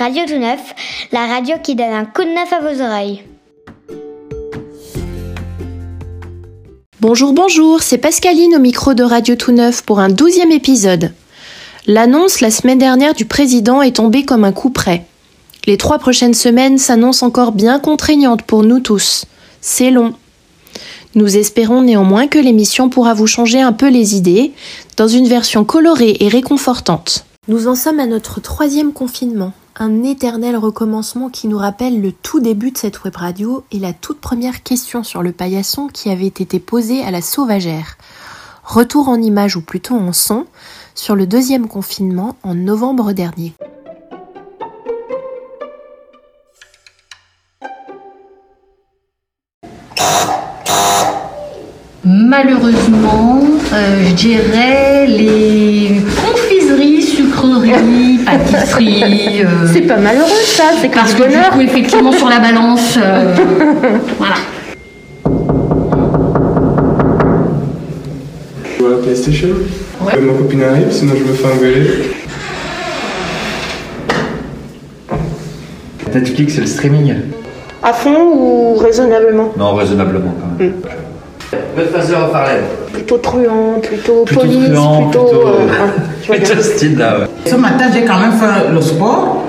Radio Tout Neuf, la radio qui donne un coup de neuf à vos oreilles. Bonjour, bonjour, c'est Pascaline au micro de Radio Tout Neuf pour un douzième épisode. L'annonce la semaine dernière du président est tombée comme un coup près. Les trois prochaines semaines s'annoncent encore bien contraignantes pour nous tous. C'est long. Nous espérons néanmoins que l'émission pourra vous changer un peu les idées, dans une version colorée et réconfortante. Nous en sommes à notre troisième confinement, un éternel recommencement qui nous rappelle le tout début de cette web radio et la toute première question sur le paillasson qui avait été posée à la sauvagère. Retour en image ou plutôt en son sur le deuxième confinement en novembre dernier. Malheureusement, euh, je dirais les sucreries, pâtisseries. euh, C'est pas malheureux ça, c'est parce que du coup, effectivement, sur la balance, euh, voilà. Je joue à la PlayStation. Ouais. Ma copine arrive, sinon je me fais engueuler. Netflix, c'est le streaming À fond ou raisonnablement? Non, raisonnablement quand même. Of Harlem. Plutôt truand, plutôt, Plutôt police, plutôt, euh, Plutôt ce style-là, ouais. Ce matin, j'ai quand même fait le sport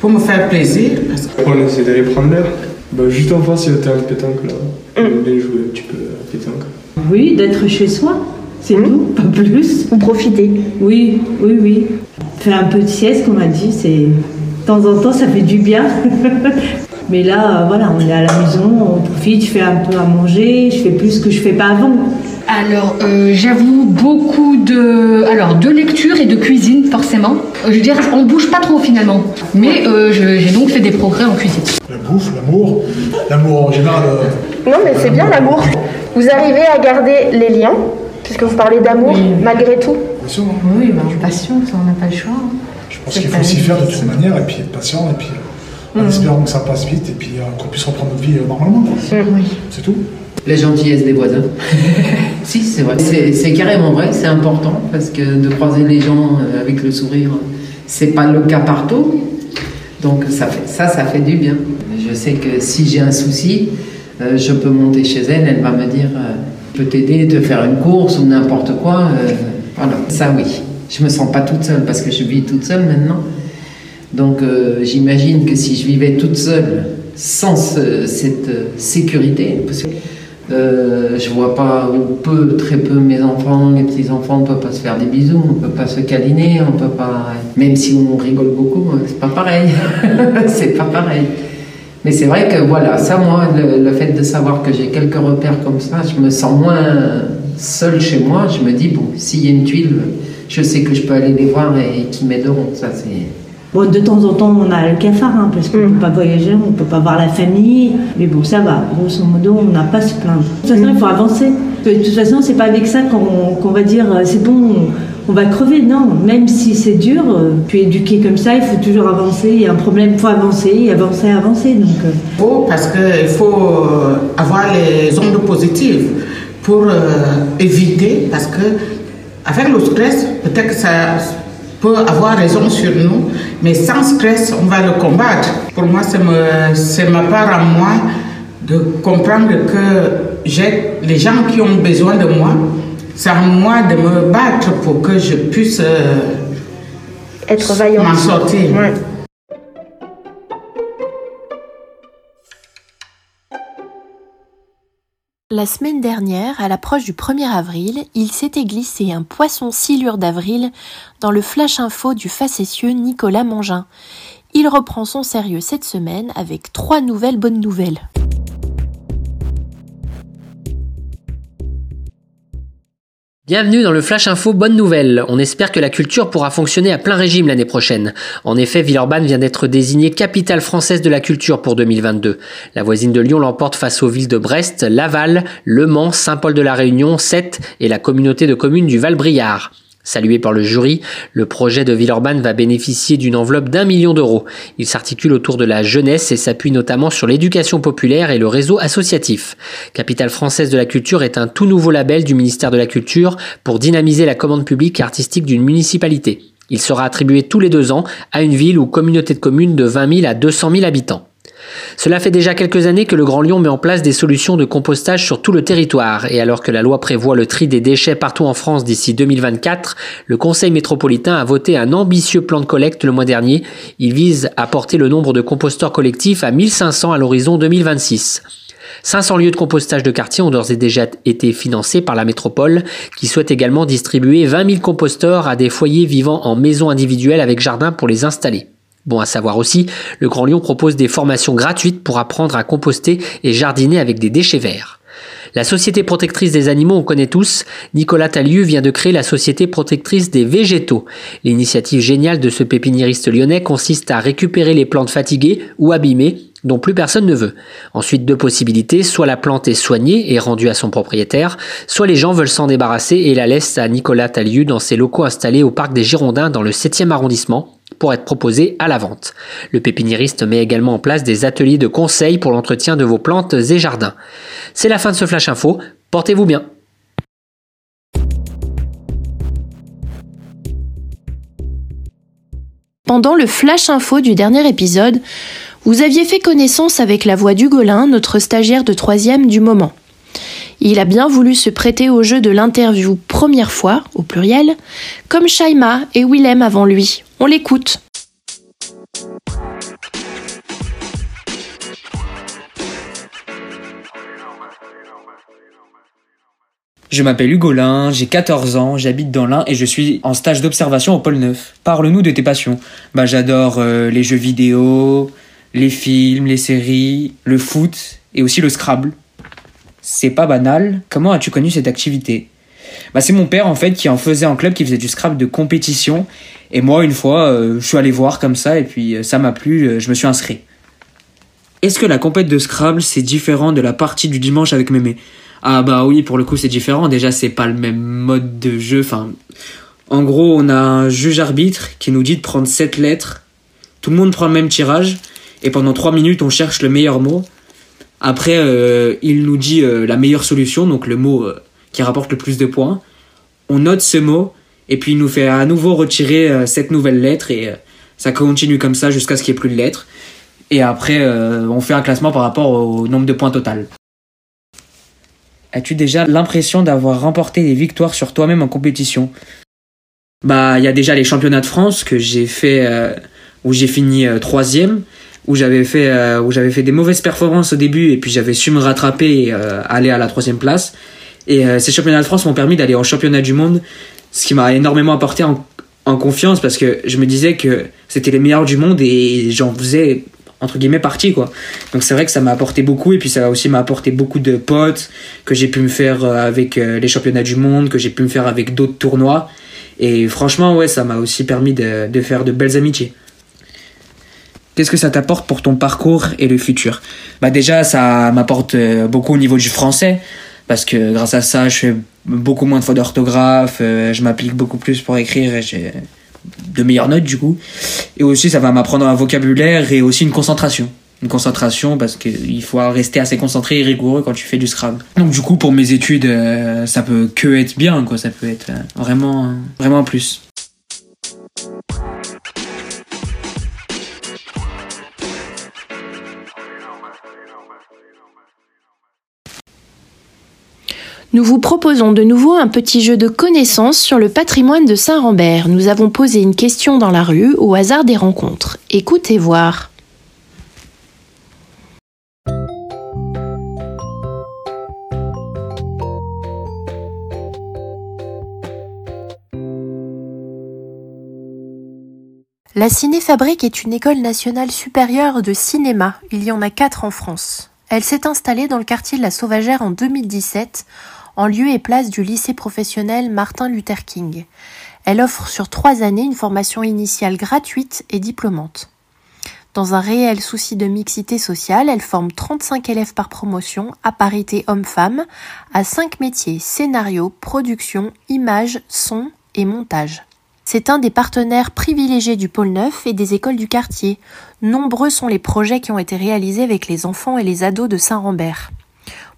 pour me faire plaisir. parce que- on essaie d'aller prendre l'air. Bah, juste en face, il y a terrain de pétanque là. On aime bien jouer un petit peu à pétanque. Oui, d'être chez soi, c'est tout, pas plus. Vous profitez. Oui, oui, oui. Faire un peu de sieste, comme on a dit, c'est. De temps en temps, ça fait du bien. Mais là, voilà, on est à la maison, on profite, je fais un peu à manger, je fais plus ce que je fais pas avant. Alors, euh, j'avoue beaucoup de, alors, de lecture et de cuisine, forcément. Euh, je dirais, on bouge pas trop finalement. Mais euh, je- j'ai donc fait des progrès en cuisine. La bouffe, l'amour, l'amour en général. euh, Non, mais c'est bien l'amour. Vous arrivez à garder les liens, puisque vous parlez d'amour, malgré tout. bien sûr, hein. Oui, ben, patience, on n'a pas le choix. Je pense qu'il faut aussi faire de toute manière et puis être patient et puis euh, en espérant que ça passe vite et puis euh, qu'on puisse reprendre notre vie euh, normalement. quoi. C'est tout. La gentillesse des voisins. si, c'est vrai. C'est carrément vrai, c'est important parce que de croiser les gens euh, avec le sourire, c'est pas le cas partout. Donc ça, fait, ça, ça fait du bien. Je sais que si j'ai un souci, euh, je peux monter chez elle, elle va me dire euh, je peux t'aider, te faire une course ou n'importe quoi. voilà, ça oui. Je me sens pas toute seule parce que je vis toute seule maintenant. Donc j'imagine que si je vivais toute seule sans ce- cette sécurité, euh, je vois pas ou peu, très peu mes enfants, les petits enfants, on peut pas se faire des bisous, on peut pas se câliner, on peut pas, même si on rigole beaucoup, euh, c'est pas pareil, c'est pas pareil. Mais c'est vrai que voilà, ça moi, le, fait de savoir que j'ai quelques repères comme ça, je me sens moins seule chez moi. Je me dis bon, s'il y a une tuile, je sais que je peux aller les voir et, qu'ils m'aideront. Ça c'est Bon, de temps en temps, on a le cafard, hein, parce qu'on ne peut pas voyager, on ne peut pas voir la famille. Mais bon, ça va. Grosso modo, on n'a pas à se plaindre. De toute façon, il faut avancer. De toute façon, c'est pas avec ça qu'on qu'on va dire euh, c'est bon, on va crever. Non, même si c'est dur, euh, puis éduqué comme ça, il faut toujours avancer. Il y a un problème, il faut avancer, avancer, avancer. Donc, euh, faut parce qu'il faut avoir les ondes positives pour euh, éviter, parce que avec le stress, peut-être que ça peut avoir raison sur nous, mais sans stress, on va le combattre. Pour moi, c'est ma part à moi de comprendre que j'ai les gens qui ont besoin de moi. C'est à moi de me battre pour que je puisse euh, Être m'en sortir. Ouais. La semaine dernière, à l'approche du 1er avril, il s'était glissé un poisson silure d'avril dans le flash info du facétieux Nicolas Mangin. Il reprend son sérieux cette semaine avec trois nouvelles bonnes nouvelles. Bienvenue dans le Flash Info Bonne Nouvelle. On espère que la culture pourra fonctionner à plein régime l'année prochaine. En effet, Villeurbanne vient d'être désignée capitale française de la culture pour 2022. La voisine de Lyon l'emporte face aux villes de Brest, Laval, Le Mans, Saint-Paul-de-la-Réunion, Sète et la communauté de communes du Val-Briard. Salué par le jury, le projet de Villeurbanne va bénéficier d'une enveloppe d'un million d'euros. Il s'articule autour de la jeunesse et s'appuie notamment sur l'éducation populaire et le réseau associatif. Capitale française de la culture est un tout nouveau label du ministère de la Culture pour dynamiser la commande publique et artistique d'une municipalité. Il sera attribué tous les deux ans à une ville ou communauté de communes de 20 000 à 200 000 habitants. Cela fait déjà quelques années que le Grand Lyon met en place des solutions de compostage sur tout le territoire et alors que la loi prévoit le tri des déchets partout en France d'ici 2024, le Conseil métropolitain a voté un ambitieux plan de collecte le mois dernier. Il vise à porter le nombre de composteurs collectifs à 1500 à l'horizon 2026. 500 lieux de compostage de quartier ont d'ores et déjà été financés par la métropole, qui souhaite également distribuer 20 000 composteurs à des foyers vivant en maison individuelle avec jardin pour les installer. Bon à savoir aussi, le Grand Lyon propose des formations gratuites pour apprendre à composter et jardiner avec des déchets verts. La Société protectrice des animaux, on connaît tous. Nicolas Talieu vient de créer la Société protectrice des végétaux. L'initiative géniale de ce pépiniériste lyonnais consiste à récupérer les plantes fatiguées ou abîmées dont plus personne ne veut. Ensuite, deux possibilités, soit la plante est soignée et rendue à son propriétaire, soit les gens veulent s'en débarrasser et la laissent à Nicolas Talieu dans ses locaux installés au parc des Girondins dans le 7e arrondissement pour être proposé à la vente. Le pépiniériste met également en place des ateliers de conseil pour l'entretien de vos plantes et jardins. C'est la fin de ce Flash Info, portez-vous bien. Pendant le Flash Info du dernier épisode, vous aviez fait connaissance avec la voix d'Hugolin, notre stagiaire de troisième du moment. Il a bien voulu se prêter au jeu de l'interview première fois, au pluriel, comme Shaima et Willem avant lui. On l'écoute. Je m'appelle Hugolin, j'ai 14 ans, j'habite dans l'Ain et je suis en stage d'observation au pôle Neuf. Parle-nous de tes passions. Bah j'adore euh, les jeux vidéo, les films, les séries, le foot et aussi le Scrabble. C'est pas banal. Comment as-tu connu cette activité? Bah c'est mon père en fait qui en faisait en club, qui faisait du Scrabble de compétition. Et moi une fois, euh, je suis allé voir comme ça et puis euh, ça m'a plu, euh, je me suis inscrit. Est-ce que la compète de Scrabble c'est différent de la partie du dimanche avec Mémé? Ah bah oui, pour le coup c'est différent. Déjà c'est pas le même mode de jeu. Enfin, en gros on a un juge arbitre qui nous dit de prendre 7 lettres. Tout le monde prend le même tirage et pendant 3 minutes on cherche le meilleur mot. Après, il nous dit la meilleure solution, donc le mot qui rapporte le plus de points. On note ce mot, et puis il nous fait à nouveau retirer cette nouvelle lettre, et ça continue comme ça jusqu'à ce qu'il n'y ait plus de lettres. Et après, on fait un classement par rapport au nombre de points total. As-tu déjà l'impression d'avoir remporté des victoires sur toi-même en compétition? Bah, il y a déjà les championnats de France que j'ai fait, où j'ai fini troisième où j'avais fait euh, où j'avais fait des mauvaises performances au début et puis j'avais su me rattraper et euh, aller à la troisième place et euh, ces championnats de France m'ont permis d'aller en championnat du monde ce qui m'a énormément apporté en, confiance parce que je me disais que c'était les meilleurs du monde et j'en faisais entre guillemets partie quoi. Donc c'est vrai que ça m'a apporté beaucoup et puis ça aussi m'a apporté beaucoup de potes que j'ai pu me faire avec les championnats du monde que j'ai pu me faire avec d'autres tournois. Et franchement ouais ça m'a aussi permis de, de faire de belles amitiés. Qu'est-ce que ça t'apporte pour ton parcours et le futur? Bah déjà, ça m'apporte euh, beaucoup au niveau du français parce que grâce à ça, je fais beaucoup moins de fautes d'orthographe, euh, je m'applique beaucoup plus pour écrire et j'ai de meilleures notes du coup. Et aussi, ça va m'apprendre un vocabulaire et aussi une concentration. Une concentration parce qu'il faut rester assez concentré et rigoureux quand tu fais du Scrabble. Donc du coup, pour mes études, euh, ça peut que être bien, quoi. Ça peut être vraiment, vraiment un plus. Nous vous proposons de nouveau un petit jeu de connaissances sur le patrimoine de Saint-Rambert. Nous avons posé une question dans la rue au hasard des rencontres. Écoutez voir. La Cinéfabrique est une école nationale supérieure de cinéma. Il y en a quatre en France. Elle s'est installée dans le quartier de la Sauvagère en 2017 en lieu et place du lycée professionnel Martin Luther King. Elle offre sur trois années une formation initiale gratuite et diplômante. Dans un réel souci de mixité sociale, elle forme 35 élèves par promotion à parité homme-femme à cinq métiers scénario, production, image, son et montage. C'est un des partenaires privilégiés du pôle neuf et des écoles du quartier. Nombreux sont les projets qui ont été réalisés avec les enfants et les ados de Saint-Rambert.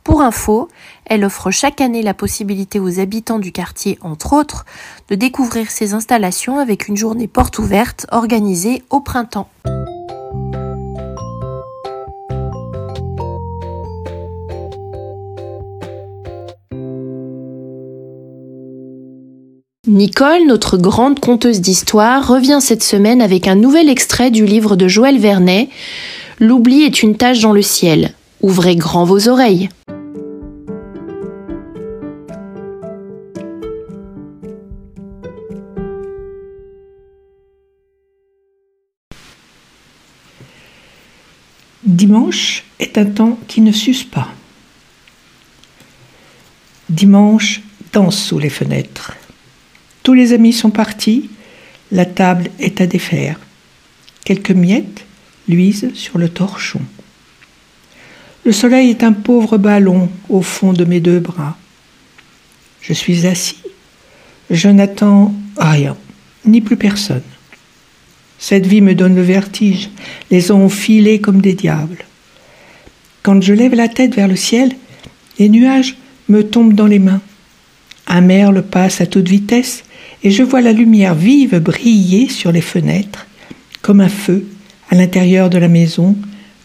Pour info, elle offre chaque année la possibilité aux habitants du quartier, entre autres, de découvrir ses installations avec une journée porte ouverte organisée au printemps. Nicole, notre grande conteuse d'histoire, revient cette semaine avec un nouvel extrait du livre de Joël Vernet, L'oubli est une tâche dans le ciel. Ouvrez grand vos oreilles. Dimanche est un temps qui ne s'use pas. Dimanche danse sous les fenêtres. Tous les amis sont partis, la table est à défaire. Quelques miettes luisent sur le torchon. Le soleil est un pauvre ballon au fond de mes deux bras. Je suis assis. Je n'attends rien, ni plus personne. Cette vie me donne le vertige, les os filés comme des diables. Quand je lève la tête vers le ciel, les nuages me tombent dans les mains. Un merle passe à toute vitesse et je vois la lumière vive briller sur les fenêtres, comme un feu à l'intérieur de la maison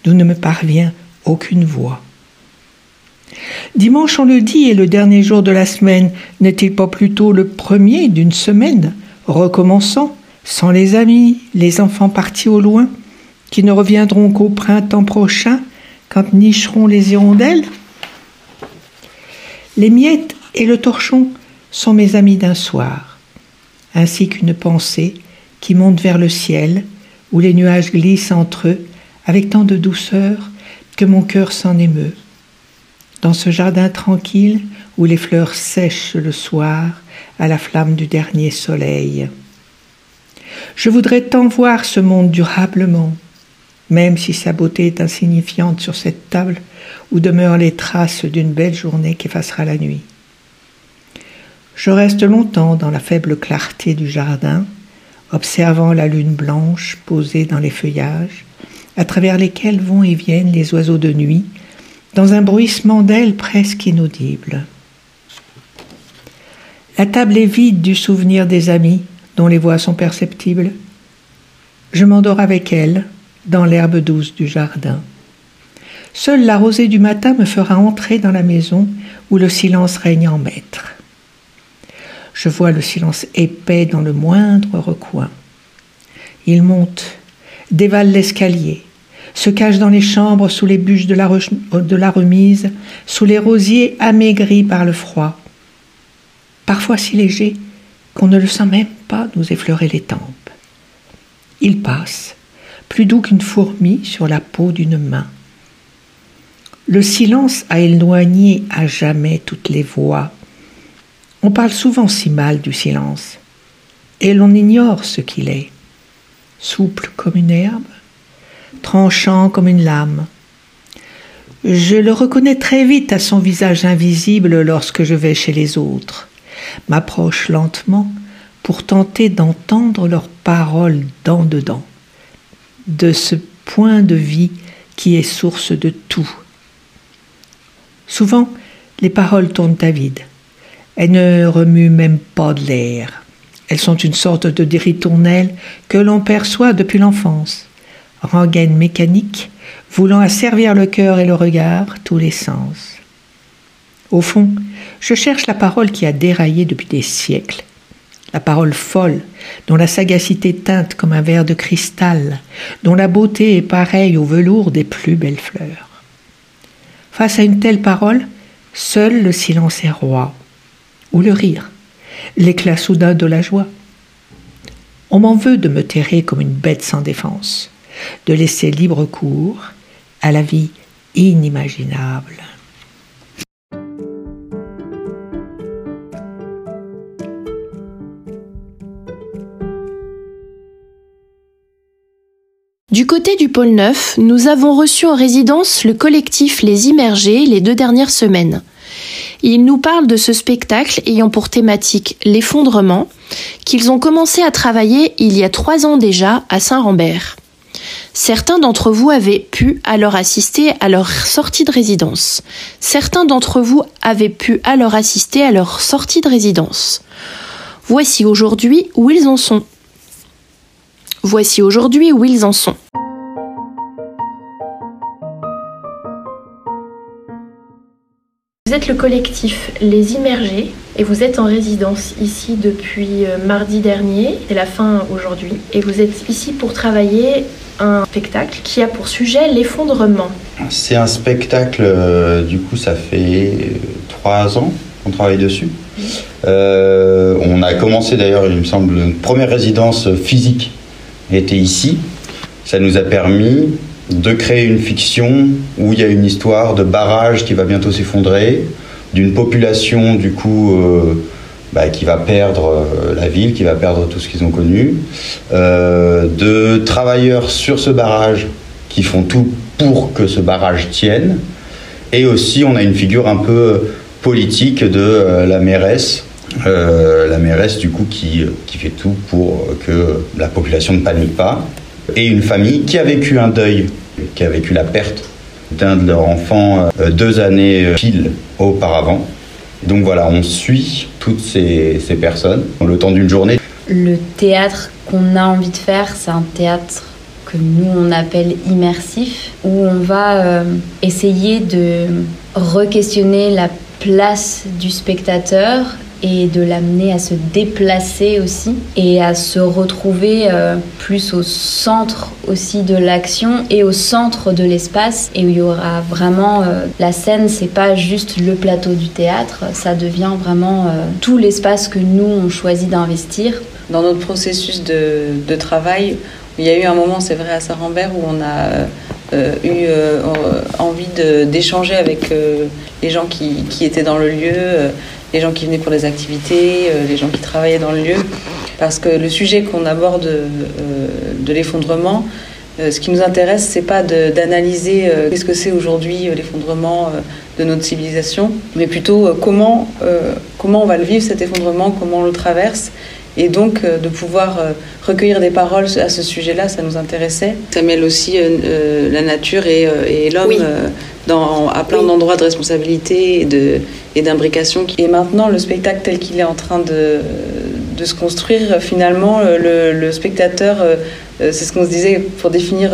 d'où ne me parvient aucune voix. Dimanche, on le dit, est le dernier jour de la semaine. N'est-il pas plutôt le premier d'une semaine, recommençant, sans les amis, les enfants partis au loin, qui ne reviendront qu'au printemps prochain, quand nicheront les hirondelles Les miettes et le torchon sont mes amis d'un soir ainsi qu'une pensée qui monte vers le ciel, où les nuages glissent entre eux avec tant de douceur que mon cœur s'en émeut. Dans ce jardin tranquille où les fleurs sèchent le soir à la flamme du dernier soleil. Je voudrais tant voir ce monde durablement, même si sa beauté est insignifiante sur cette table où demeurent les traces d'une belle journée qui effacera la nuit. Je reste longtemps dans la faible clarté du jardin, observant la lune blanche posée dans les feuillages, à travers lesquels vont et viennent les oiseaux de nuit, dans un bruissement d'ailes presque inaudible. La table est vide du souvenir des amis dont les voix sont perceptibles. Je m'endors avec elles dans l'herbe douce du jardin. Seule la rosée du matin me fera entrer dans la maison où le silence règne en maître. Je vois le silence épais dans le moindre recoin. Il monte, dévale l'escalier, se cache dans les chambres sous les bûches de la, de la remise, sous les rosiers amaigris par le froid. Parfois si léger qu'on ne le sent même nous effleurer les tempes. Il passe, plus doux qu'une fourmi sur la peau d'une main. Le silence a éloigné à jamais toutes les voix, on parle souvent si mal du silence, et l'on ignore ce qu'il est. Souple comme une herbe, tranchant comme une lame. Je le reconnais très vite à son visage invisible lorsque je vais chez les autres, m'approche lentement pour tenter d'entendre leurs paroles dent dedans, de ce point de vie qui est source de tout. Souvent, les paroles tournent à vide. Elles ne remuent même pas de l'air. Elles sont une sorte de ritournelle que l'on perçoit depuis l'enfance, rengaine mécanique, voulant asservir le cœur et le regard, tous les sens. Au fond, je cherche la parole qui a déraillé depuis des siècles, la parole folle, dont la sagacité teinte comme un verre de cristal, dont la beauté est pareille au velours des plus belles fleurs. Face à une telle parole, seul le silence est roi ou le rire, l'éclat soudain de la joie. On m'en veut de me terrer comme une bête sans défense, de laisser libre cours à la vie inimaginable. Du côté du pôle Neuf, nous avons reçu en résidence le collectif Les Immergés les deux dernières semaines. Ils nous parlent de ce spectacle ayant pour thématique l'effondrement, qu'ils ont commencé à travailler il y a trois ans déjà à Saint-Rambert. Certains d'entre vous avaient pu alors assister à leur sortie de résidence. Certains d'entre vous avaient pu alors assister à leur sortie de résidence. Voici aujourd'hui où ils en sont. Voici aujourd'hui où ils en sont. Vous êtes le collectif Les Immergés et vous êtes en résidence ici depuis euh, mardi dernier, c'est la fin aujourd'hui, et vous êtes ici pour travailler un spectacle qui a pour sujet l'effondrement. C'est un spectacle, euh, du coup ça fait trois ans qu'on travaille dessus. Euh, on a commencé d'ailleurs, il me semble, une première résidence physique était ici. Ça nous a permis de créer une fiction où il y a une histoire de barrage qui va bientôt s'effondrer, d'une population du coup euh, bah, qui va perdre euh, la ville, qui va perdre tout ce qu'ils ont connu, euh, de travailleurs sur ce barrage qui font tout pour que ce barrage tienne, et aussi on a une figure un peu politique de la mairesse. La mairesse du coup qui, qui fait tout pour que la population ne panique pas et une famille qui a vécu un deuil, qui a vécu la perte d'un de leurs enfants euh, deux années euh, pile auparavant. Donc voilà, on suit toutes ces, ces personnes le temps d'une journée. Le théâtre qu'on a envie de faire, c'est un théâtre que nous on appelle immersif, où on va euh, essayer de re-questionner la place du spectateur et de l'amener à se déplacer aussi et à se retrouver euh, plus au centre aussi de l'action et au centre de l'espace et où il y aura vraiment euh, la scène c'est pas juste le plateau du théâtre. Ça devient vraiment euh, tout l'espace que nous on choisit d'investir. Dans notre processus de, travail il y a eu un moment c'est vrai à Saint-Rambert où on a eu envie d'échanger avec les gens qui, étaient dans le lieu les gens qui venaient pour les activités, euh, les gens qui travaillaient dans le lieu. Parce que le sujet qu'on aborde euh, de l'effondrement, euh, ce qui nous intéresse, c'est pas d'analyser qu'est-ce que c'est aujourd'hui l'effondrement de notre civilisation, mais plutôt comment, comment on va le vivre cet effondrement, comment on le traverse. Et donc de pouvoir recueillir des paroles à ce sujet-là, ça nous intéressait. Ça mêle aussi la nature et, et l'homme à plein d'endroits de responsabilité et d'imbrication. Et, maintenant, le spectacle tel qu'il est en train de, de se construire, finalement, le, spectateur, euh, euh, c'est ce qu'on se disait pour définir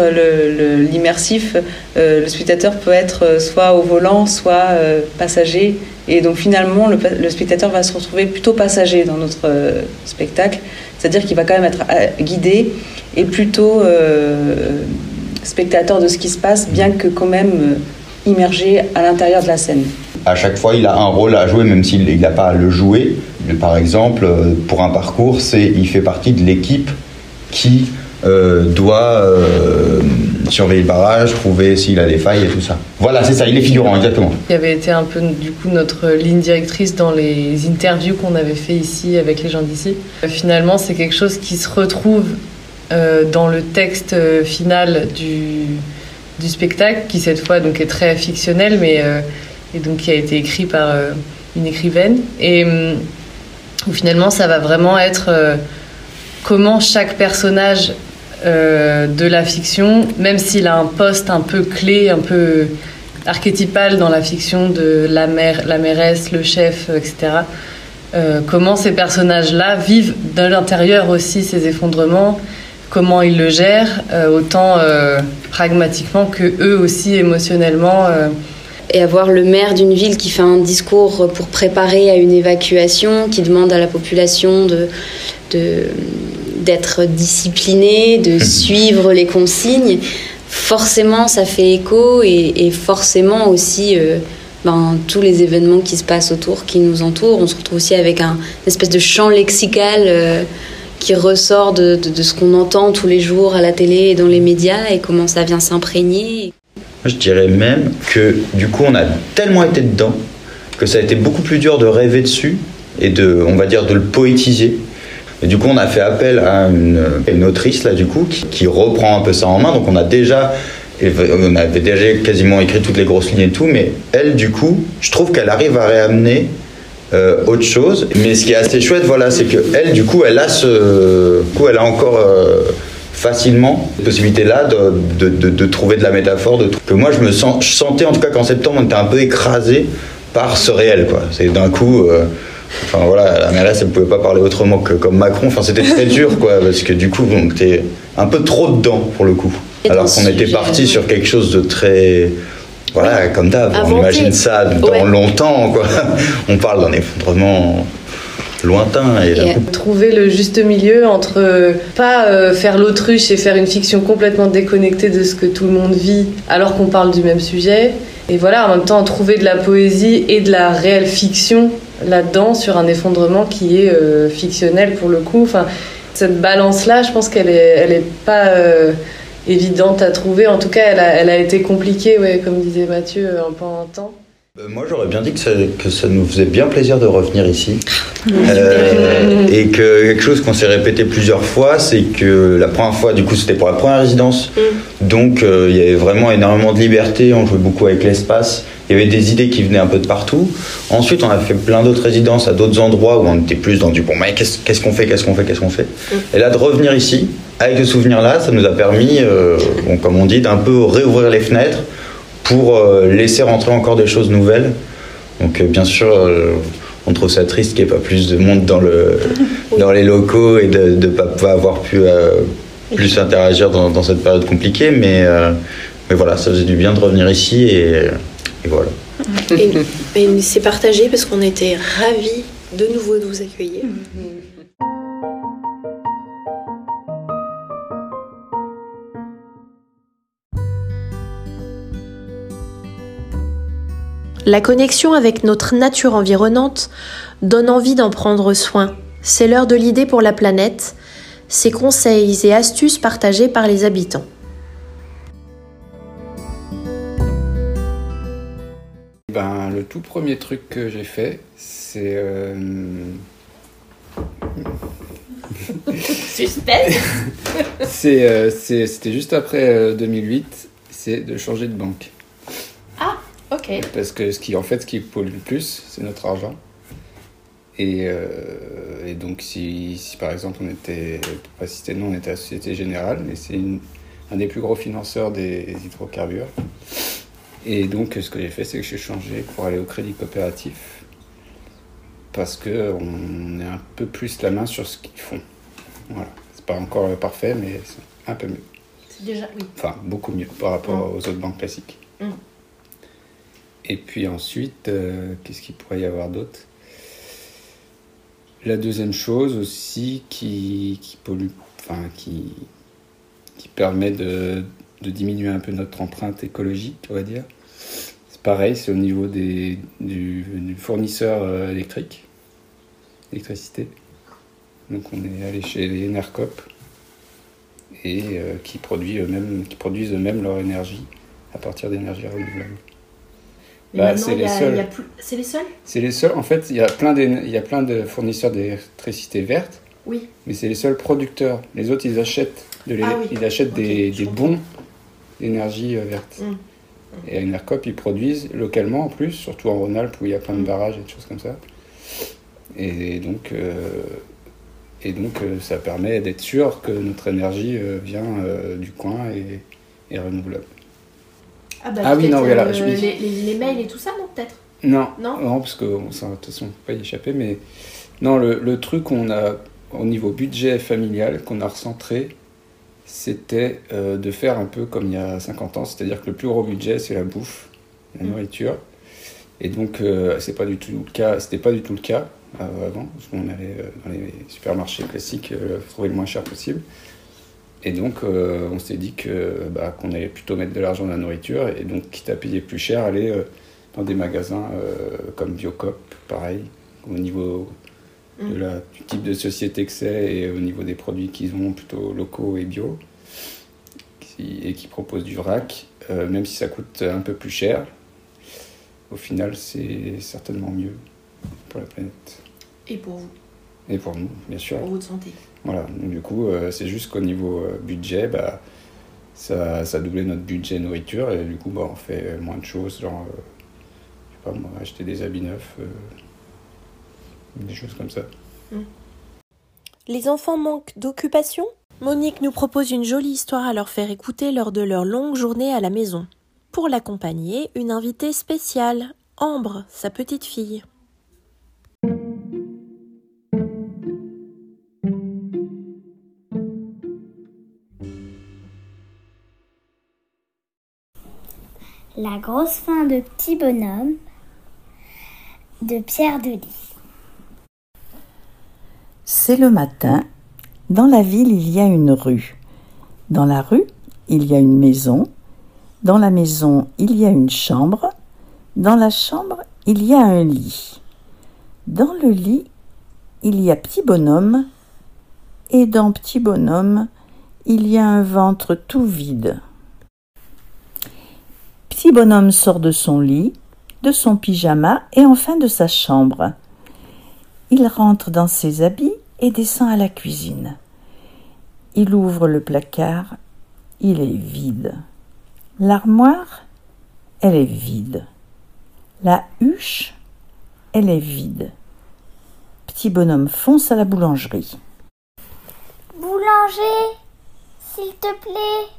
l'immersif, euh, le, spectateur peut être soit au volant, soit passager. Et donc finalement, le, spectateur va se retrouver plutôt passager dans notre spectacle, c'est-à-dire qu'il va quand même être guidé et plutôt spectateur de ce qui se passe, bien que quand même immergé à l'intérieur de la scène. À chaque fois, il a un rôle à jouer, même s'il n'a pas à le jouer. Par exemple, pour un parcours, il fait partie de l'équipe qui euh, doit euh, surveiller le barrage, trouver s'il a des failles et tout ça. Voilà, c'est ça, il est figurant, exactement. Il avait été un peu, du coup, notre ligne directrice dans les interviews qu'on avait fait ici avec les gens d'ici. Finalement, c'est quelque chose qui se retrouve euh, dans le texte final du, du spectacle, qui cette fois donc est très fictionnel, mais euh, et donc qui a été écrit par euh, une écrivaine, et hum, où finalement ça va vraiment être euh, comment chaque personnage de la fiction, même s'il a un poste un peu clé, un peu archétypal dans la fiction de la mère, la mairesse, le chef, etc. comment ces personnages-là vivent de l'intérieur aussi ces effondrements, comment ils le gèrent, euh, autant euh, pragmatiquement que eux aussi émotionnellement. Euh. Et avoir le maire d'une ville qui fait un discours pour préparer à une évacuation, qui demande à la population de, d'être disciplinée, de suivre les consignes, forcément ça fait écho et, forcément aussi ben, tous les événements qui se passent autour, qui nous entourent. On se retrouve aussi avec un une espèce de champ lexical qui ressort de, ce qu'on entend tous les jours à la télé et dans les médias et comment ça vient s'imprégner. Je dirais même que du coup on a tellement été dedans que ça a été beaucoup plus dur de rêver dessus et de, on va dire, de le poétiser. Et du coup, on a fait appel à une, autrice là, du coup, qui, reprend un peu ça en main. Donc, on a déjà, on avait déjà quasiment écrit toutes les grosses lignes et tout, mais elle, du coup, je trouve qu'elle arrive à réamener euh, autre chose. Mais ce qui est assez chouette, voilà, c'est que elle, du coup, elle a ce, coup, elle a encore, euh, facilement cette possibilité-là de, de, trouver de la métaphore, de, que moi je me sens, je sentais en tout cas qu'en septembre on était un peu écrasé par ce réel, quoi. C'est d'un coup. Euh, enfin voilà, la mairesse elle pouvait pas parler autrement que comme Macron. Enfin c'était très dur quoi, parce que du coup on était un peu trop dedans pour le coup. Alors qu'on était parti sur quelque chose de très voilà, comme d'hab, on imagine ça dans longtemps, quoi. On parle d'un effondrement lointain. Et, trouver le juste milieu entre euh, pas euh, faire l'autruche et faire une fiction complètement déconnectée de ce que tout le monde vit alors qu'on parle du même sujet. Et voilà, en même temps, trouver de la poésie et de la réelle fiction là-dedans sur un effondrement qui est euh, fictionnel pour le coup. Enfin, cette balance-là, je pense qu'elle est, elle est pas évidente à trouver. En tout cas, elle a, elle a été compliquée, ouais, comme disait Mathieu, un peu en temps. Euh, moi, j'aurais bien dit que ça, que ça, nous faisait bien plaisir de revenir ici. Euh, et que quelque chose qu'on s'est répété plusieurs fois, c'est que la première fois, du coup, c'était pour la première résidence. Mm. Donc, euh, il y avait vraiment énormément de liberté. On jouait beaucoup avec l'espace. Il y avait des idées qui venaient un peu de partout. Ensuite, on a fait plein d'autres résidences à d'autres endroits où on était plus dans du bon, mais qu'est-ce qu'on fait, qu'est-ce qu'on fait, qu'est-ce qu'on fait? Mm. Et là, de revenir ici, avec ce souvenir-là, ça nous a permis, bon, comme on dit, d'un peu réouvrir les fenêtres pour euh, laisser rentrer encore des choses nouvelles. Donc euh, bien sûr, euh, on trouve ça triste qu'il n'y ait pas plus de monde dans, le, dans les locaux et de ne pas, avoir pu plus interagir dans, cette période compliquée. Mais, mais voilà, ça faisait du bien de revenir ici et, voilà. Et, c'est partagé parce qu'on était ravis de nouveau de vous accueillir. La connexion avec notre nature environnante donne envie d'en prendre soin. C'est l'heure de l'idée pour la planète, ces conseils et astuces partagés par les habitants. Ben, le tout premier truc que j'ai fait, c'est... Euh... Suspense euh, C'était juste après 2008, euh, c'est de changer de banque. Parce que ce qui, en fait, ce qui pollue le plus, c'est notre argent. Et, euh, et donc, si, si, par exemple on était, pour pas citer non, on était à la Société Générale, mais c'est un des plus gros financeurs des hydrocarbures. Et donc, ce que j'ai fait, c'est que j'ai changé pour aller au crédit coopératif parce qu'on est un peu plus la main sur ce qu'ils font. Voilà. C'est pas encore parfait, mais c'est un peu mieux. C'est déjà, oui. Enfin, beaucoup mieux par rapport mmh. aux autres banques classiques. Mmh. Et puis ensuite, euh, qu'est-ce qu'il pourrait y avoir d'autre? La deuxième chose aussi qui, pollue, enfin qui, permet de, diminuer un peu notre empreinte écologique, on va dire. C'est pareil, c'est au niveau des, du, fournisseur euh, électrique, électricité. Donc on est allé chez les Enercop et euh, qui, qui produisent eux-mêmes leur énergie à partir d'énergie renouvelable. Bah, c'est les, seuls. C'est les seuls? C'est les seuls. En fait, il y a plein, il y a plein de fournisseurs d'électricité verte. Oui. Mais c'est les seuls producteurs. Les autres, ils achètent, de ah ils achètent des, des bons d'énergie euh, verte. Hum. Et à Enercop, ils produisent localement en plus, surtout en Rhône-Alpes où il y a plein de hum. barrages et des choses comme ça. Et donc, euh, et donc euh, ça permet d'être sûr que notre énergie vient du coin et est renouvelable. Ah, bah, ah oui, non, voilà. Euh, les, les, mails et tout ça, non, peut-être? Non, non, parce que ça, de toute façon, on peut pas y échapper. Mais non, le, le truc qu'on a au niveau budget familial, qu'on a recentré, c'était euh, de faire un peu comme il y a 50 ans, c'est-à-dire que le plus gros budget, c'est la bouffe, la mm. nourriture. Et donc, euh, c'est pas du tout le cas. C'était pas du tout le cas avant, parce qu'on allait dans les supermarchés classiques trouver le moins cher possible. Et donc, euh, on s'est dit que bah, qu'on allait plutôt mettre de l'argent dans la nourriture et donc, quitte à payer plus cher, aller euh, dans des magasins euh, comme Biocop, pareil, au niveau de mm. la, du type de société que c'est et au niveau des produits qu'ils ont, plutôt locaux et bio, et qui proposent du vrac, même si ça coûte un peu plus cher. Au final, c'est certainement mieux pour la planète. Et pour vous. Et pour nous, bien sûr. Pour votre santé. Voilà, du coup, euh, c'est juste qu'au niveau euh, budget, bah, ça, ça a doublé notre budget nourriture et du coup, bah, on fait moins de choses, genre, euh, je sais pas acheter des habits neufs, des choses comme ça. Les enfants manquent d'occupation? Monique nous propose une jolie histoire à leur faire écouter lors de leur longue journée à la maison. Pour l'accompagner, une invitée spéciale, Ambre, sa petite fille. La grosse fin de petit bonhomme de Pierre Delis. C'est le matin. Dans la ville, il y a une rue. Dans la rue, il y a une maison. Dans la maison, il y a une chambre. Dans la chambre, il y a un lit. Dans le lit, il y a petit bonhomme. Et dans petit bonhomme, il y a un ventre tout vide. Petit bonhomme sort de son lit, de son pyjama et enfin de sa chambre. Il rentre dans ses habits et descend à la cuisine. Il ouvre le placard, il est vide. L'armoire, elle est vide. La huche, elle est vide. Petit bonhomme fonce à la boulangerie. Boulanger, s'il te plaît,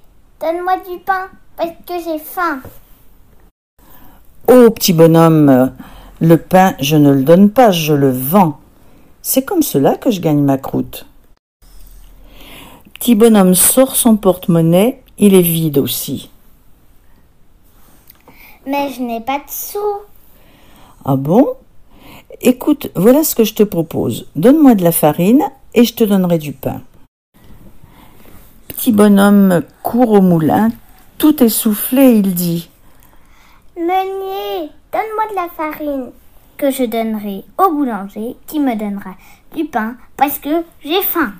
donne-moi du pain parce que j'ai faim. Oh, petit bonhomme, le pain, je ne le donne pas, je le vends. C'est comme cela que je gagne ma croûte. Petit bonhomme sort son porte-monnaie, il est vide aussi. Mais je n'ai pas de sous. Ah bon? Écoute, voilà ce que je te propose. Donne-moi de la farine et je te donnerai du pain. Petit bonhomme court au moulin, tout essoufflé, il dit Meunier, donne-moi de la farine que je donnerai au boulanger qui me donnera du pain parce que j'ai faim.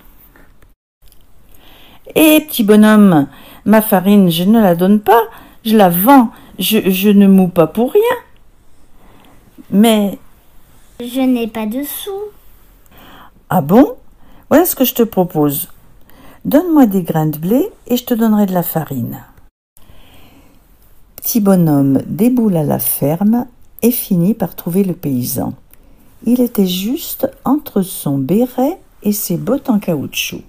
Eh, petit bonhomme, ma farine, je ne la donne pas, je la vends, je, je ne moue pas pour rien. Mais. Je n'ai pas de sous. Ah bon? Voilà ce que je te propose. Donne-moi des grains de blé et je te donnerai de la farine. Petit bonhomme déboule à la ferme et finit par trouver le paysan. Il était juste entre son béret et ses bottes en caoutchouc.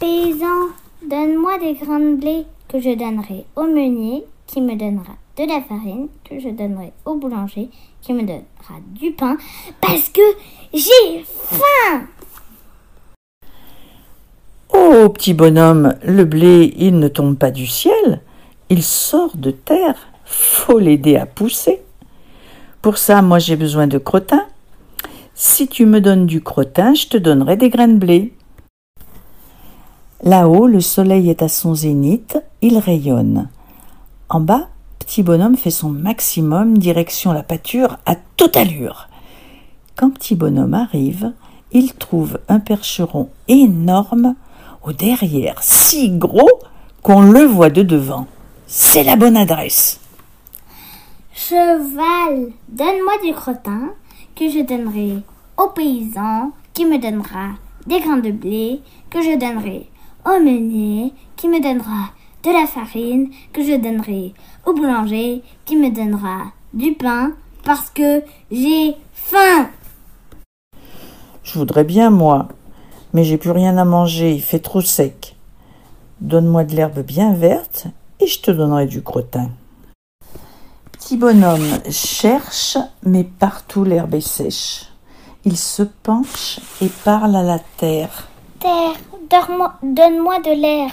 Paysan, donne-moi des grains de blé que je donnerai au meunier qui me donnera de la farine que je donnerai au boulanger qui me donnera du pain parce que j'ai faim. Oh, petit bonhomme, le blé, il ne tombe pas du ciel, il sort de terre. Faut l'aider à pousser. Pour ça, moi j'ai besoin de crottin. Si tu me donnes du crottin, je te donnerai des grains de blé. Là-haut, le soleil est à son zénith, il rayonne. En bas, petit bonhomme fait son maximum direction la pâture à toute allure. Quand petit bonhomme arrive, il trouve un percheron énorme au derrière, si gros qu'on le voit de devant. C'est la bonne adresse. Cheval, donne-moi du crottin que je donnerai au paysan qui me donnera des grains de blé que je donnerai au meunier qui me donnera de la farine que je donnerai au boulanger qui me donnera du pain parce que j'ai faim. Je voudrais bien, moi, mais j'ai plus rien à manger, il fait trop sec. Donne-moi de l'herbe bien verte et je te donnerai du crottin. Petit bonhomme cherche, mais partout l'herbe est sèche. Il se penche et parle à la terre. Terre, donne-moi de l'herbe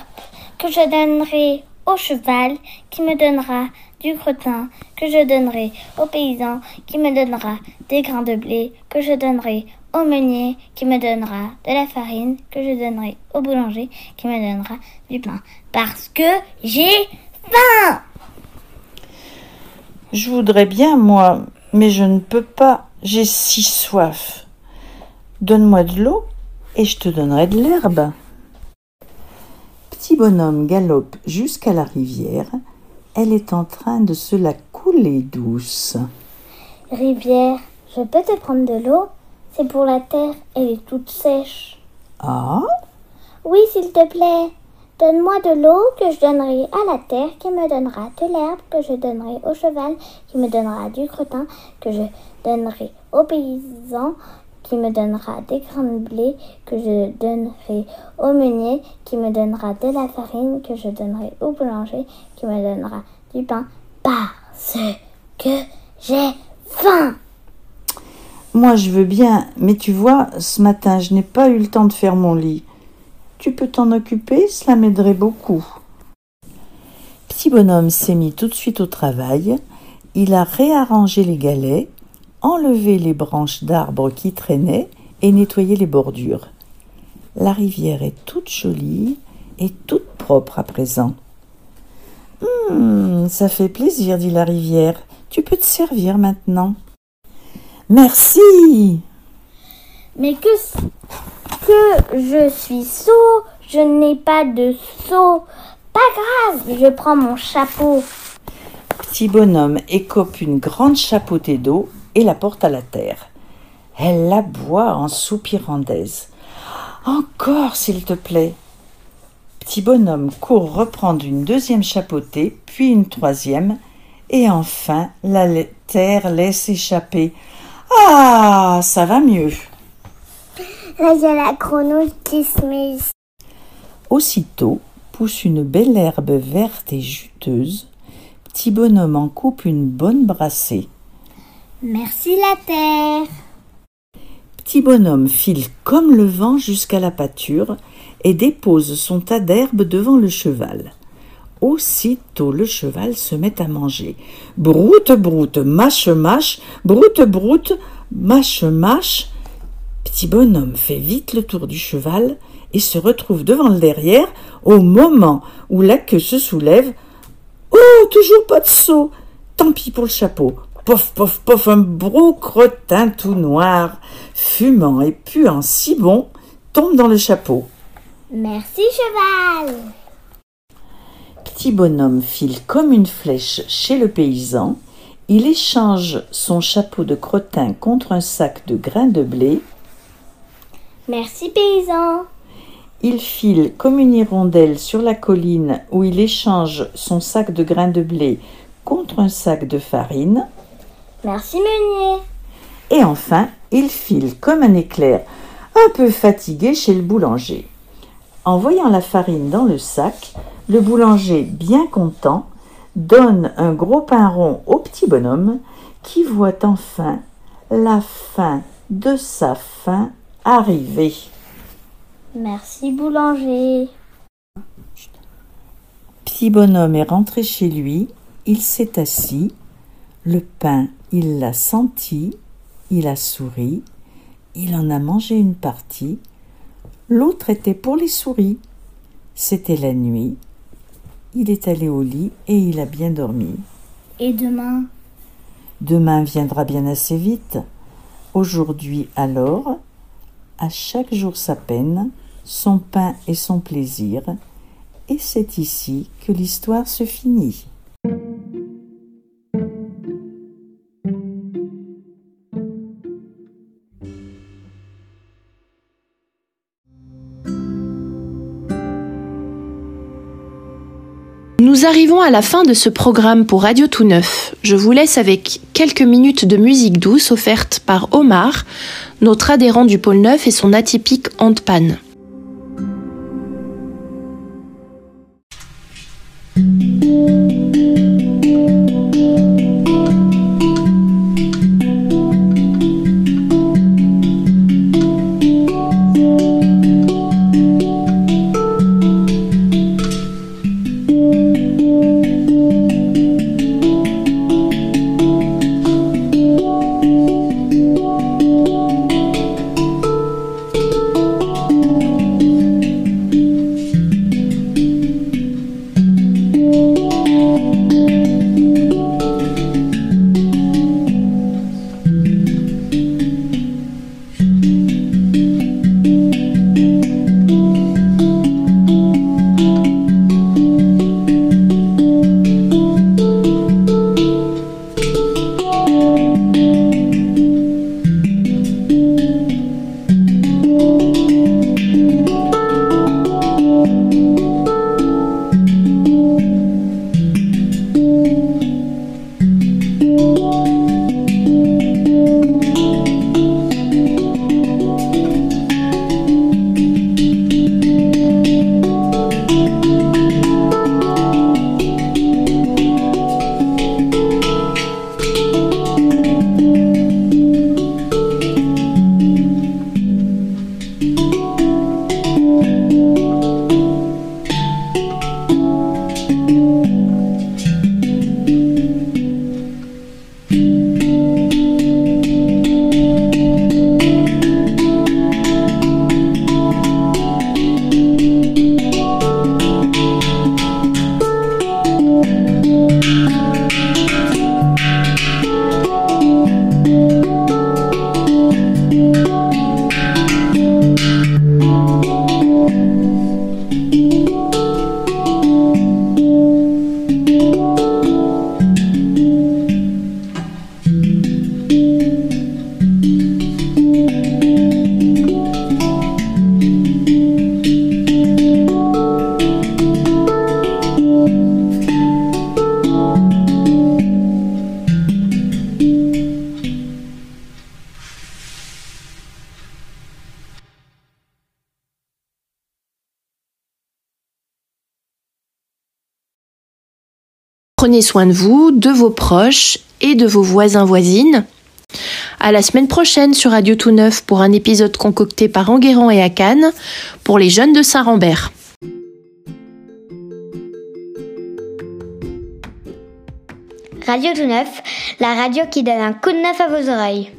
que je donnerai au cheval qui me donnera du crottin que je donnerai au paysan qui me donnera des grains de blé que je donnerai au meunier qui me donnera de la farine que je donnerai au boulanger qui me donnera du pain parce que j'ai faim. Je voudrais bien, moi, mais je ne peux pas. J'ai si soif. Donne-moi de l'eau et je te donnerai de l'herbe. Petit bonhomme galope jusqu'à la rivière. Elle est en train de se la couler douce. Rivière, je peux te prendre de l'eau? C'est pour la terre, elle est toute sèche. Ah? Oui, s'il te plaît. Donne-moi de l'eau que je donnerai à la terre qui me donnera de l'herbe que je donnerai au cheval qui me donnera du crottin que je donnerai au paysan qui me donnera des grains de blé que je donnerai au meunier, qui me donnera de la farine que je donnerai au boulanger, qui me donnera du pain parce que j'ai faim. Moi, je veux bien, mais tu vois, ce matin, je n'ai pas eu le temps de faire mon lit. Tu peux t'en occuper, cela m'aiderait beaucoup. Petit bonhomme s'est mis tout de suite au travail. Il a réarrangé les galets, enlevé les branches d'arbres qui traînaient et nettoyé les bordures. La rivière est toute jolie et toute propre à présent. Hum, ça fait plaisir, dit la rivière. Tu peux te servir maintenant. Merci. Mais que, que je suis sot, je n'ai pas de seau. Pas grave, je prends mon chapeau. Petit bonhomme écope une grande chapeautée d'eau et la porte à la terre. Elle la boit en soupirant d'aise. Encore, s'il te plaît. Petit bonhomme court reprendre une deuxième chapeautée, puis une troisième, et enfin la terre laisse échapper. Ah, ça va mieux. Là, il y a la grenouille qui se met. Aussitôt pousse une belle herbe verte et juteuse. Petit bonhomme en coupe une bonne brassée. Merci la terre. Petit bonhomme file comme le vent jusqu'à la pâture et dépose son tas d'herbe devant le cheval. Aussitôt le cheval se met à manger. Broute, broute, mâche, mâche, broute, broute, mâche, mâche. Petit bonhomme fait vite le tour du cheval et se retrouve devant le derrière au moment où la queue se soulève. Oh, toujours pas de seau. Tant pis pour le chapeau. Pof, pof, pof, un gros cretin tout noir, fumant et puant si bon, tombe dans le chapeau. Merci cheval. Petit bonhomme file comme une flèche chez le paysan. Il échange son chapeau de crottin contre un sac de grains de blé. Merci paysan. Il file comme une hirondelle sur la colline où il échange son sac de grains de blé contre un sac de farine. Merci meunier. Et enfin, il file comme un éclair, un peu fatigué chez le boulanger. En voyant la farine dans le sac, le boulanger, bien content, donne un gros pain rond au petit bonhomme qui voit enfin la fin de sa faim arriver. Merci boulanger. Petit bonhomme est rentré chez lui, il s'est assis, le pain, il l'a senti, il a souri, il en a mangé une partie, l'autre était pour les souris. C'était la nuit, il est allé au lit et il a bien dormi. Et demain? Demain viendra bien assez vite. Aujourd'hui alors, à chaque jour sa peine, son pain et son plaisir, et c'est ici que l'histoire se finit. Nous arrivons à la fin de ce programme pour Radio Tout Neuf. Je vous laisse avec quelques minutes de musique douce offerte par Omar, notre adhérent du pôle Neuf et son atypique handpan. Prenez soin de vous, de vos proches et de vos voisins voisines. À la semaine prochaine sur Radio Tout Neuf pour un épisode concocté par Enguerrand et Akan pour les jeunes de Saint-Rambert. Radio Tout Neuf, la radio qui donne un coup de neuf à vos oreilles.